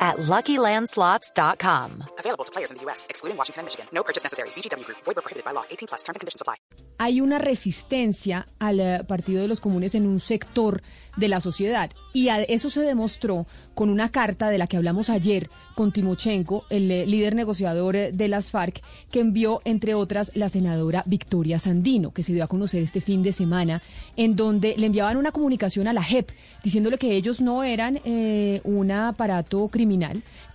at LuckyLandSlots.com. Available to players in the U.S., excluding Washington and Michigan. No purchase necessary. VGW Group. Void prohibited by law. 18 plus. Terms and conditions apply. Hay una resistencia al eh, Partido de los Comunes en un sector de la sociedad y a eso se demostró con una carta de la que hablamos ayer con Timochenko, el eh, líder negociador eh, de las FARC, que envió, entre otras, la senadora Victoria Sandino, que se dio a conocer este fin de semana, en donde le enviaban una comunicación a la JEP diciéndole que ellos no eran eh, un aparato criminal,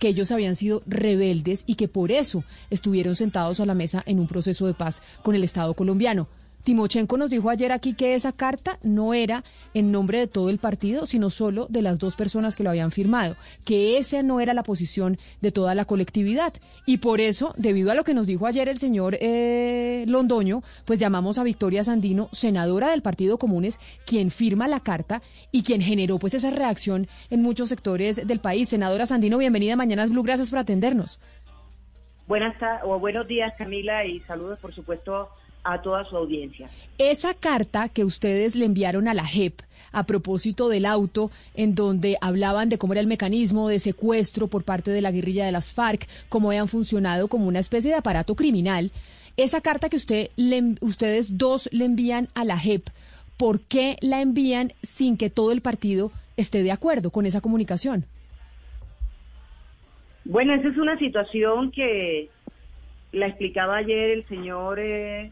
que ellos habían sido rebeldes y que por eso estuvieron sentados a la mesa en un proceso de paz con el Estado colombiano. Timochenko nos dijo ayer aquí que esa carta no era en nombre de todo el partido, sino solo de las dos personas que lo habían firmado, que esa no era la posición de toda la colectividad. Y por eso, debido a lo que nos dijo ayer el señor eh, Londoño, pues llamamos a Victoria Sandino, senadora del Partido Comunes, quien firma la carta y quien generó pues esa reacción en muchos sectores del país. Senadora Sandino, bienvenida a Mañanas Blue, gracias por atendernos. Buenas o buenos días, Camila, y saludos, por supuesto, a toda su audiencia. Esa carta que ustedes le enviaron a la JEP a propósito del auto, en donde hablaban de cómo era el mecanismo de secuestro por parte de la guerrilla de las FARC, cómo habían funcionado como una especie de aparato criminal. Esa carta que usted le, ustedes dos le envían a la JEP, ¿por qué la envían sin que todo el partido esté de acuerdo con esa comunicación? Bueno, esa es una situación que la explicaba ayer el señor eh,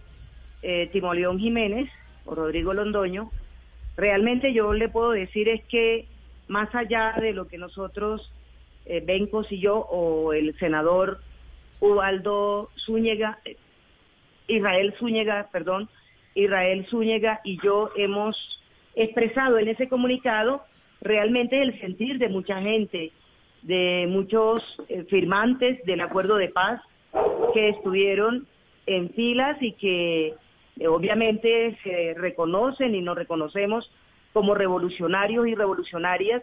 eh, Timoleón Jiménez o Rodrigo Londoño, realmente yo le puedo decir es que más allá de lo que nosotros, eh, Bencos y yo, o el senador Ubaldo Zúñiga, Israel Zúñiga, perdón, Israel Zúñiga y yo hemos expresado en ese comunicado realmente el sentir de mucha gente, de muchos eh, firmantes del acuerdo de paz que estuvieron en filas y que eh, obviamente se reconocen y nos reconocemos como revolucionarios y revolucionarias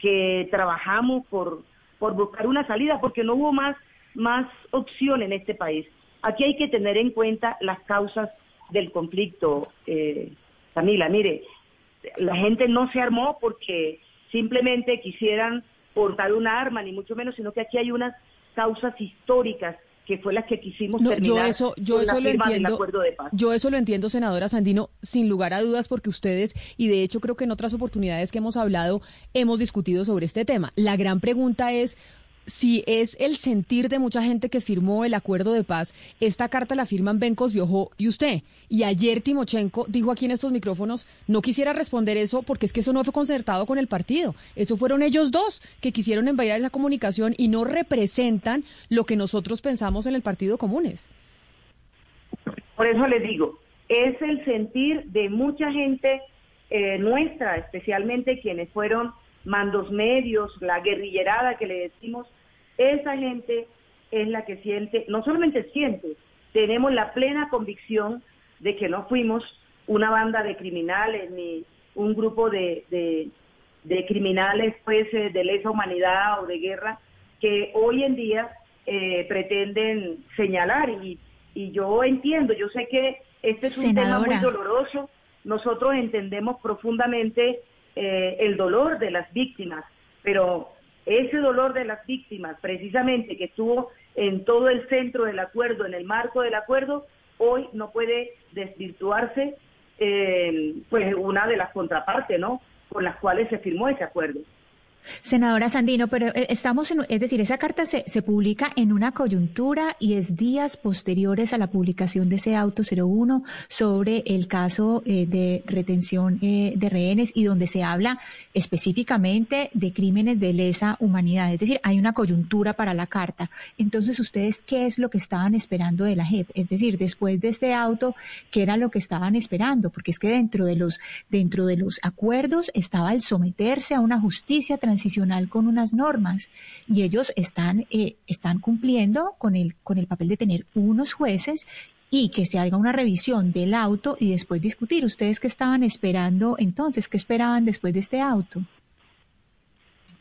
que trabajamos por, por buscar una salida, porque no hubo más, más opción en este país. Aquí hay que tener en cuenta las causas del conflicto, eh, Camila. Mire, la gente no se armó porque simplemente quisieran portar una arma, ni mucho menos, sino que aquí hay unas causas históricas que fue la que quisimos terminar yo eso, yo eso lo entiendo, acuerdo de paz. Yo eso lo entiendo, senadora Sandino, sin lugar a dudas, porque ustedes, y de hecho creo que en otras oportunidades que hemos hablado, hemos discutido sobre este tema. La gran pregunta es si es el sentir de mucha gente que firmó el acuerdo de paz, esta carta la firman Bencos Biojó y usted. Y ayer Timochenko dijo aquí en estos micrófonos, no quisiera responder eso porque es que eso no fue concertado con el partido. Eso fueron ellos dos que quisieron enviar esa comunicación y no representan lo que nosotros pensamos en el Partido Comunes. Por eso le digo, es el sentir de mucha gente eh, nuestra, especialmente quienes fueron mandos medios, la guerrillerada que le decimos, esa gente es la que siente, no solamente siente, tenemos la plena convicción de que no fuimos una banda de criminales ni un grupo de, de, criminales pues eh, de lesa humanidad o de guerra que hoy en día eh, pretenden señalar. Y, y yo entiendo, yo sé que este es un tema muy doloroso, nosotros entendemos profundamente eh, el dolor de las víctimas, pero ese dolor de las víctimas, precisamente que estuvo en todo el centro del acuerdo, en el marco del acuerdo, hoy no puede desvirtuarse eh, pues una de las contrapartes, ¿no? Con las cuales se firmó ese acuerdo. Senadora Sandino, pero eh, estamos en, es decir, esa carta se, publica en una coyuntura y es días posteriores a la publicación de ese auto 01 sobre el caso eh, de retención eh, de rehenes y donde se habla específicamente de crímenes de lesa humanidad. Es decir, hay una coyuntura para la carta. Entonces, ¿ustedes qué es lo que estaban esperando de la JEP? Es decir, después de este auto, ¿qué era lo que estaban esperando? Porque es que dentro de los, dentro de los acuerdos estaba el someterse a una justicia transicional transicional con unas normas y ellos están, eh, están cumpliendo con el, con el papel de tener unos jueces y que se haga una revisión del auto y después discutir. ¿Ustedes qué estaban esperando entonces? ¿Qué esperaban después de este auto?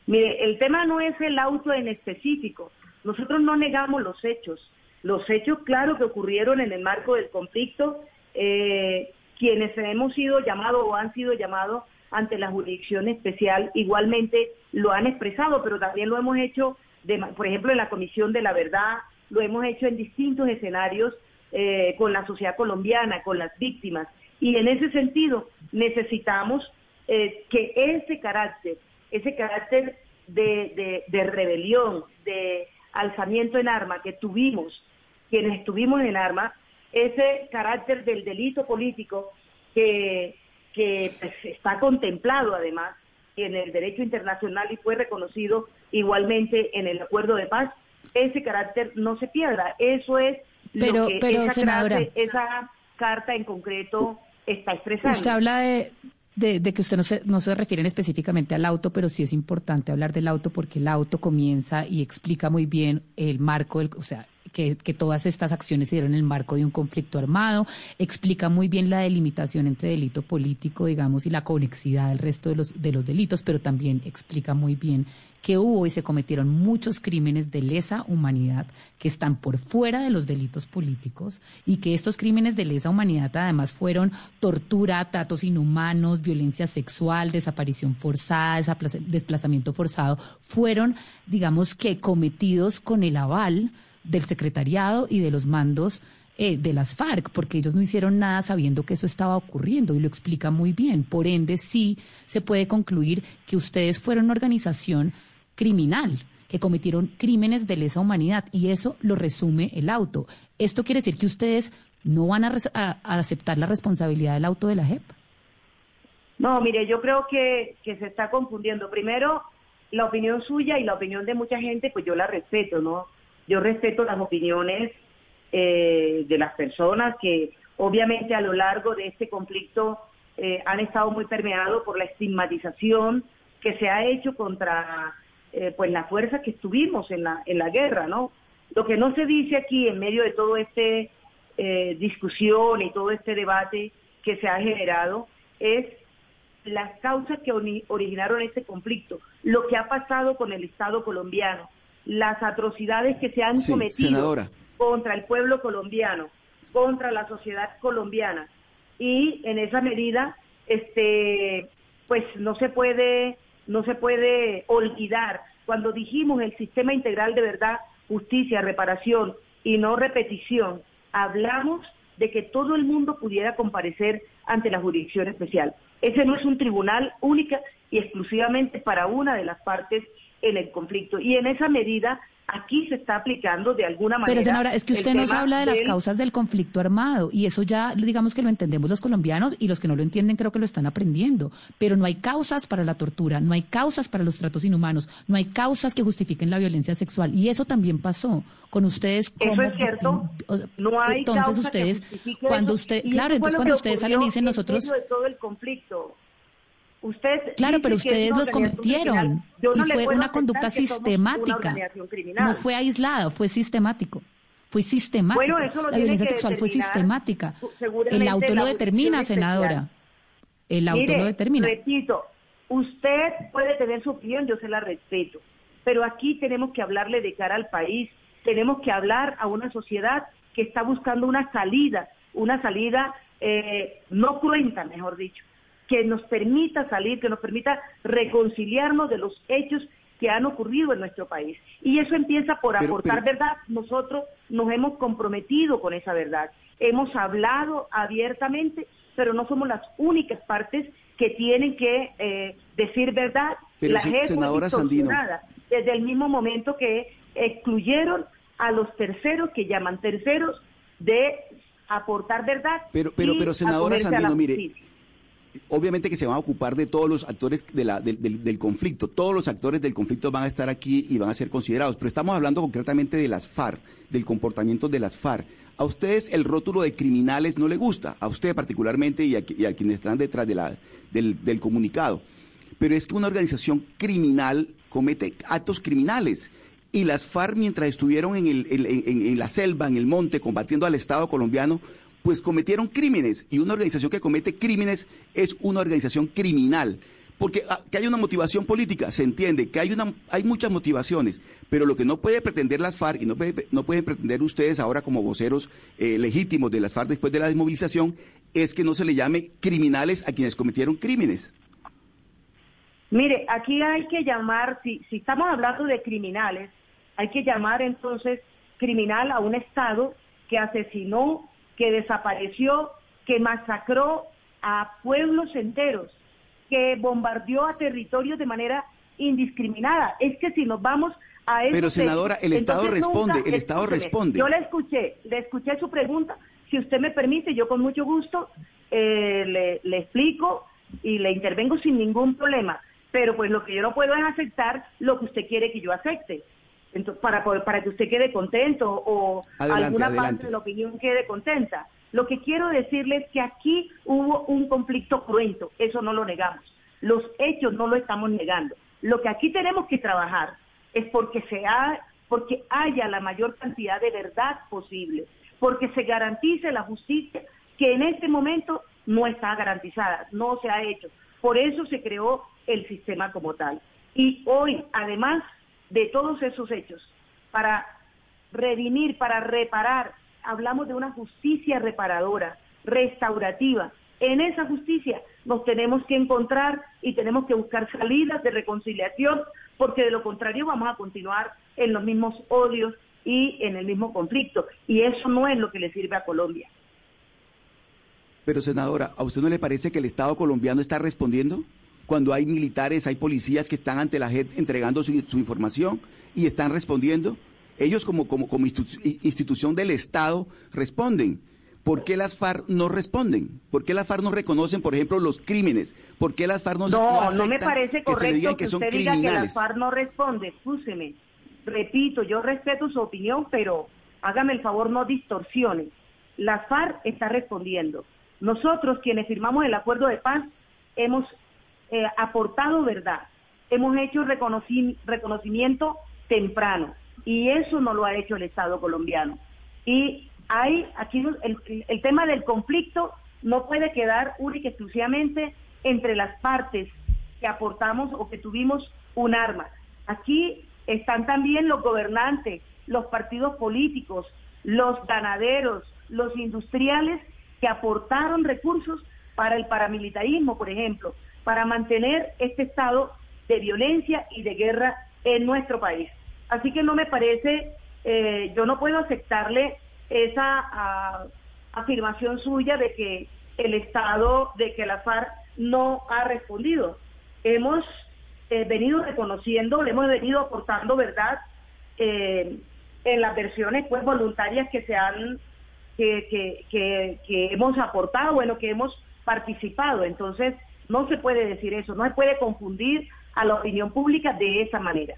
Mire, el tema no es el auto en específico. Nosotros no negamos los hechos. Los hechos, claro, que ocurrieron en el marco del conflicto, eh, quienes hemos sido llamados o han sido llamados ante la jurisdicción especial igualmente lo han expresado, pero también lo hemos hecho, de, por ejemplo, en la Comisión de la Verdad, lo hemos hecho en distintos escenarios eh, con la sociedad colombiana, con las víctimas. Y en ese sentido necesitamos eh, que ese carácter, ese carácter de, de, rebelión, de alzamiento en arma que tuvimos, quienes estuvimos en arma, ese carácter del delito político que, que pues, está contemplado además en el derecho internacional y fue reconocido igualmente en el acuerdo de paz, ese carácter no se pierda. Eso es pero, lo que pero, esa, senadora, esa carta en concreto está expresando. Usted habla de, de, que usted no se, no se refiere específicamente al auto, pero sí es importante hablar del auto porque el auto comienza y explica muy bien el marco, del, o sea, que, que, todas estas acciones se dieron en el marco de un conflicto armado, explica muy bien la delimitación entre delito político, digamos, y la conexidad del resto de los, de los delitos, pero también explica muy bien que hubo y se cometieron muchos crímenes de lesa humanidad que están por fuera de los delitos políticos y que estos crímenes de lesa humanidad además fueron tortura, tratos inhumanos, violencia sexual, desaparición forzada, desplazamiento forzado, fueron, digamos que, cometidos con el aval del secretariado y de los mandos eh, de las FARC, porque ellos no hicieron nada sabiendo que eso estaba ocurriendo y lo explica muy bien. Por ende, sí se puede concluir que ustedes fueron una organización criminal, que cometieron crímenes de lesa humanidad y eso lo resume el auto. ¿Esto quiere decir que ustedes no van a, aceptar la responsabilidad del auto de la JEP? No, mire, yo creo que, que se está confundiendo. Primero, la opinión suya y la opinión de mucha gente, pues yo la respeto, ¿no? Yo respeto las opiniones eh, de las personas que obviamente a lo largo de este conflicto eh, han estado muy permeados por la estigmatización que se ha hecho contra eh, pues la fuerza que estuvimos en la, en la guerra, ¿no? Lo que no se dice aquí en medio de todo este discusión y todo este debate que se ha generado es las causas que originaron este conflicto, lo que ha pasado con el Estado colombiano, las atrocidades que se han cometido contra el pueblo colombiano, contra la sociedad colombiana y en esa medida, este, pues no se puede no se puede olvidar. Cuando dijimos el sistema integral de verdad, justicia, reparación y no repetición, hablamos de que todo el mundo pudiera comparecer ante la jurisdicción especial. Ese no es un tribunal única y exclusivamente para una de las partes en el conflicto. Y en esa medida aquí se está aplicando de alguna manera. Pero senadora, es que usted nos habla de las causas del conflicto armado y eso ya digamos que lo entendemos los colombianos y los que no lo entienden creo que lo están aprendiendo. Pero no hay causas para la tortura, no hay causas para los tratos inhumanos, no hay causas que justifiquen la violencia sexual y eso también pasó con ustedes. Como, eso es cierto. No hay entonces ustedes cuando usted, claro, entonces cuando ustedes salen y dicen nosotros. De todo el conflicto claro, pero ustedes los cometieron y fue una conducta sistemática. no fue aislado, fue sistemático. Fue sistemático. la violencia sexual fue sistemática. El auto lo determina, senadora. El auto lo determina. Repito, usted puede tener su opinión, yo se la respeto, pero aquí tenemos que hablarle de cara al país, tenemos que hablar a una sociedad que está buscando una salida, una salida eh, no cruenta, mejor dicho, que nos permita salir, que nos permita reconciliarnos de los hechos que han ocurrido en nuestro país. Y eso empieza por aportar verdad. Nosotros nos hemos comprometido con esa verdad. Hemos hablado abiertamente, pero no somos las únicas partes que tienen que eh, decir verdad. Pero la senadora Sandino. Desde el mismo momento que excluyeron a los terceros, que llaman terceros, de aportar verdad. Pero, pero, pero senadora Sandino, mire, obviamente que se van a ocupar de todos los actores del, conflicto. Todos los actores del conflicto van a estar aquí y van a ser considerados. Pero estamos hablando concretamente de las FARC, del comportamiento de las FARC. A ustedes el rótulo de criminales no le gusta, a usted particularmente y a, quienes están detrás de la, del, del comunicado. Pero es que una organización criminal comete actos criminales Y las FARC, mientras estuvieron en, el, en, la selva, en el monte, combatiendo al Estado colombiano, pues cometieron crímenes. Y una organización que comete crímenes es una organización criminal. Porque ah, que hay una motivación política, se entiende, que hay, una, hay muchas motivaciones, pero lo que no puede pretender las FARC y no, no pueden pretender ustedes ahora como voceros eh, legítimos de las FARC después de la desmovilización es que no se le llame criminales a quienes cometieron crímenes. Mire, aquí hay que llamar, si, si estamos hablando de criminales, hay que llamar entonces criminal a un Estado que asesinó, que desapareció, que masacró a pueblos enteros, que bombardeó a territorios de manera indiscriminada. Es que si nos vamos a eso... Pero senadora, el Estado responde, el Estado responde. Yo le escuché, le escuché su pregunta. Si usted me permite, yo con mucho gusto eh, le, le explico y le intervengo sin ningún problema. Pero pues lo que yo no puedo es aceptar lo que usted quiere que yo acepte para, para que usted quede contento o alguna parte de la opinión quede contenta. Lo que quiero decirles es que aquí hubo un conflicto cruento, eso no lo negamos. Los hechos no lo estamos negando. Lo que aquí tenemos que trabajar es porque, se ha, porque haya la mayor cantidad de verdad posible, porque se garantice la justicia que en este momento no está garantizada, no se ha hecho. Por eso se creó el sistema como tal. Y hoy, además, de todos esos hechos, para redimir, para reparar. Hablamos de una justicia reparadora, restaurativa. En esa justicia nos tenemos que encontrar y tenemos que buscar salidas de reconciliación, porque de lo contrario vamos a continuar en los mismos odios y en el mismo conflicto. Y eso no es lo que le sirve a Colombia. Pero senadora, ¿a usted no le parece que el Estado colombiano está respondiendo? Cuando hay militares, hay policías que están ante la gente entregando su, información y están respondiendo. Ellos como, como, como institución del Estado responden. ¿Por qué las FARC no responden? ¿Por qué las FARC no reconocen, por ejemplo, los crímenes? ¿Por qué las FARC no No, no, me parece correcto que, usted diga que las FARC no responde. Escúcheme. Repito, yo respeto su opinión, pero hágame el favor, no distorsione. La FARC está respondiendo. Nosotros, quienes firmamos el acuerdo de paz, hemos eh, aportado verdad, hemos hecho reconocimiento temprano y eso no lo ha hecho el Estado colombiano. Y hay aquí el, tema del conflicto no puede quedar única exclusivamente entre las partes que aportamos o que tuvimos un arma. Aquí están también los gobernantes, los partidos políticos, los ganaderos, los industriales que aportaron recursos para el paramilitarismo, por ejemplo, para mantener este estado de violencia y de guerra en nuestro país. Así que no me parece, eh, yo no puedo aceptarle esa ah, afirmación suya de que el Estado, de que la FARC no ha respondido. Hemos eh, venido reconociendo, le hemos venido aportando verdad eh, en las versiones pues voluntarias que se han, que, que, que, que hemos aportado, bueno, que hemos participado. Entonces, no se puede decir eso, no se puede confundir a la opinión pública de esa manera.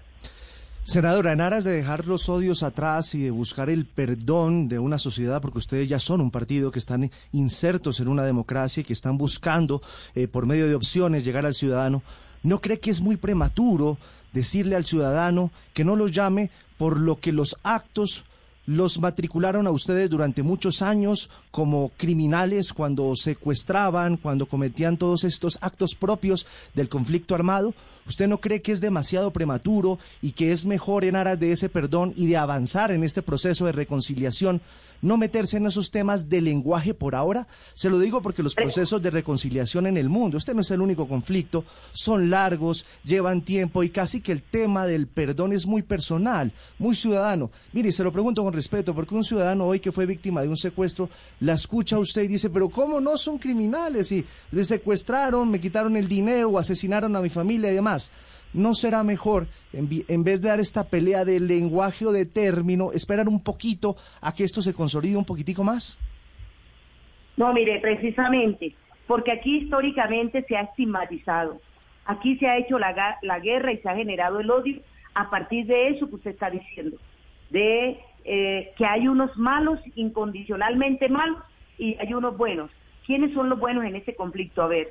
Senadora, en aras de dejar los odios atrás y de buscar el perdón de una sociedad, porque ustedes ya son un partido que están insertos en una democracia y que están buscando, eh, por medio de opciones, llegar al ciudadano, ¿no cree que es muy prematuro decirle al ciudadano que no lo llame por lo que los actos los matricularon a ustedes durante muchos años como criminales cuando secuestraban, cuando cometían todos estos actos propios del conflicto armado? ¿Usted no cree que es demasiado prematuro y que es mejor en aras de ese perdón y de avanzar en este proceso de reconciliación no meterse en esos temas de lenguaje por ahora? Se lo digo porque los procesos de reconciliación en el mundo, este no es el único conflicto, son largos, llevan tiempo y casi que el tema del perdón es muy personal, muy ciudadano. Mire, se lo pregunto con respeto, porque un ciudadano hoy que fue víctima de un secuestro, la escucha a usted y dice, pero ¿cómo no son criminales? Y me secuestraron, me quitaron el dinero, asesinaron a mi familia y demás. ¿No será mejor, en, vez de dar esta pelea de lenguaje o de término, esperar un poquito a que esto se consolide un poquitico más? No, mire, precisamente, porque aquí históricamente se ha estigmatizado, aquí se ha hecho la, la guerra y se ha generado el odio a partir de eso que usted está diciendo, de eh, que hay unos malos, incondicionalmente malos, y hay unos buenos. ¿Quiénes son los buenos en este conflicto? A ver,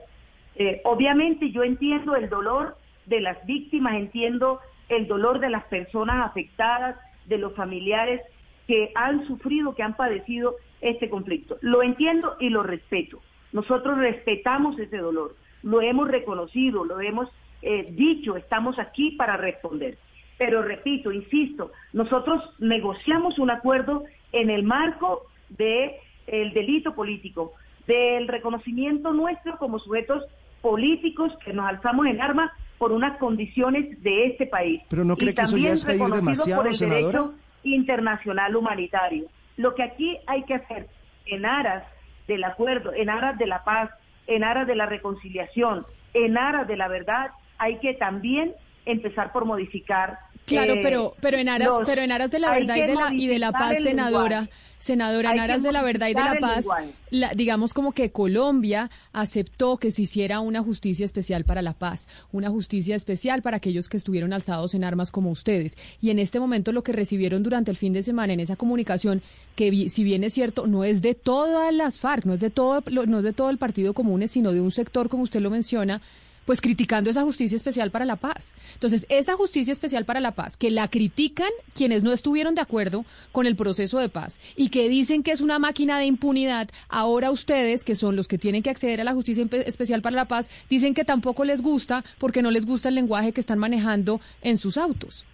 eh, obviamente yo entiendo el dolor de las víctimas, entiendo el dolor de las personas afectadas, de los familiares que han sufrido, que han padecido este conflicto. Lo entiendo y lo respeto. Nosotros respetamos ese dolor, lo hemos reconocido, lo hemos eh, dicho, estamos aquí para responder. Pero repito, insisto, nosotros negociamos un acuerdo en el marco del el delito político, del reconocimiento nuestro como sujetos políticos que nos alzamos en armas por unas condiciones de este país. Pero no cree que eso ya es pedir demasiado, por el senadora? derecho internacional humanitario. Lo que aquí hay que hacer en aras del acuerdo, en aras de la paz, en aras de la reconciliación, en aras de la verdad, hay que también empezar por modificar Claro, eh, pero pero en aras pero en aras de la verdad y de la y de la paz, senadora, senadora, en aras de la verdad y de la paz, la, digamos como que Colombia aceptó que se hiciera una justicia especial para la paz, una justicia especial para aquellos que estuvieron alzados en armas como ustedes. Y en este momento lo que recibieron durante el fin de semana en esa comunicación, que si bien es cierto, no es de todas las FARC, no es de todo no es de todo el Partido Común, sino de un sector como usted lo menciona pues criticando esa justicia especial para la paz. Entonces, esa justicia especial para la paz, que la critican quienes no estuvieron de acuerdo con el proceso de paz y que dicen que es una máquina de impunidad, ahora ustedes, que son los que tienen que acceder a la justicia especial para la paz, dicen que tampoco les gusta porque no les gusta el lenguaje que están manejando en sus autos.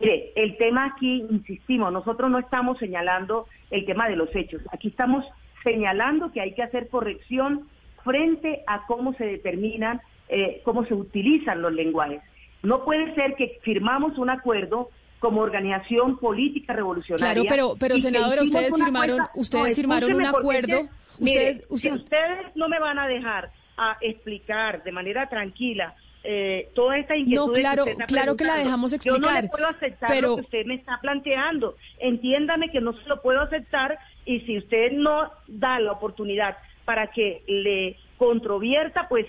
Mire, el tema aquí, insistimos, nosotros no estamos señalando el tema de los hechos, aquí estamos señalando que hay que hacer corrección frente a cómo se determinan, eh, cómo se utilizan los lenguajes. No puede ser que firmamos un acuerdo como organización política revolucionaria. Claro, pero, pero senadora, ustedes firmaron, ustedes firmaron un acuerdo. ustedes, Si ustedes no me van a dejar a explicar de manera tranquila eh, toda esta inquietud no, claro, que claro que la dejamos explicar. Yo no le puedo aceptar pero... lo que usted me está planteando. Entiéndame que no se lo puedo aceptar y si usted no da la oportunidad para que le controvierta, pues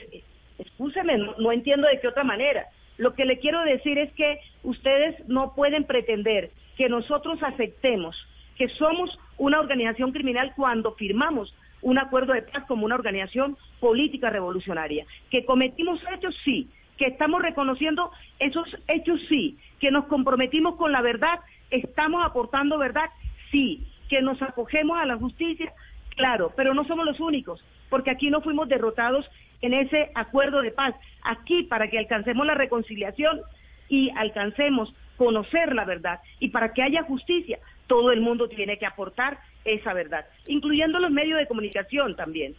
escúcheme, no, entiendo de qué otra manera. Lo que le quiero decir es que ustedes no pueden pretender que nosotros aceptemos que somos una organización criminal cuando firmamos un acuerdo de paz como una organización política revolucionaria. Que cometimos hechos, sí. Que estamos reconociendo esos hechos, sí. Que nos comprometimos con la verdad, estamos aportando verdad, sí. Que nos acogemos a la justicia, Claro, pero no somos los únicos, porque aquí no fuimos derrotados en ese acuerdo de paz. Aquí, para que alcancemos la reconciliación y alcancemos conocer la verdad y para que haya justicia, todo el mundo tiene que aportar esa verdad, incluyendo los medios de comunicación también.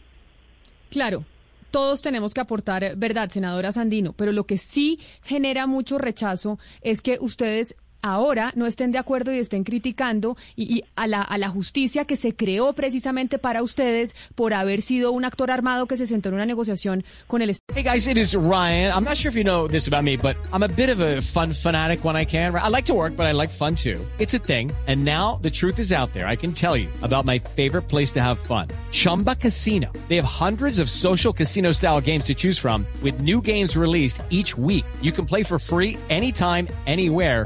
Claro, todos tenemos que aportar verdad, senadora Sandino, pero lo que sí genera mucho rechazo es que ustedes ahora no estén de acuerdo y estén criticando y, a, la, a la justicia que se creó precisamente para ustedes por haber sido un actor armado que se sentó en una negociación con el Hey guys, it is Ryan. I'm not sure if you know this about me, but I'm a bit of a fun fanatic when I can. I like to work, but I like fun too. It's a thing. And now the truth is out there. I can tell you about my favorite place to have fun. Chumba Casino. They have hundreds of social casino style games to choose from with new games released each week. You can play for free anytime, anywhere